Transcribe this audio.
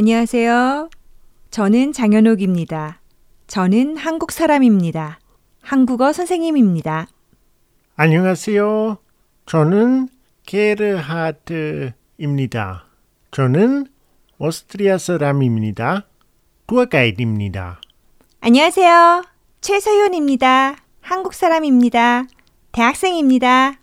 안녕하세요. 저는 장현옥입니다. 저는 한국 사람입니다. 한국어 선생님입니다. 안녕하세요. 저는 게르하트입니다. 저는 오스트리아 사람입니다. 투어 가이드입니다. 안녕하세요. 최서윤입니다. 한국 사람입니다. 대학생입니다.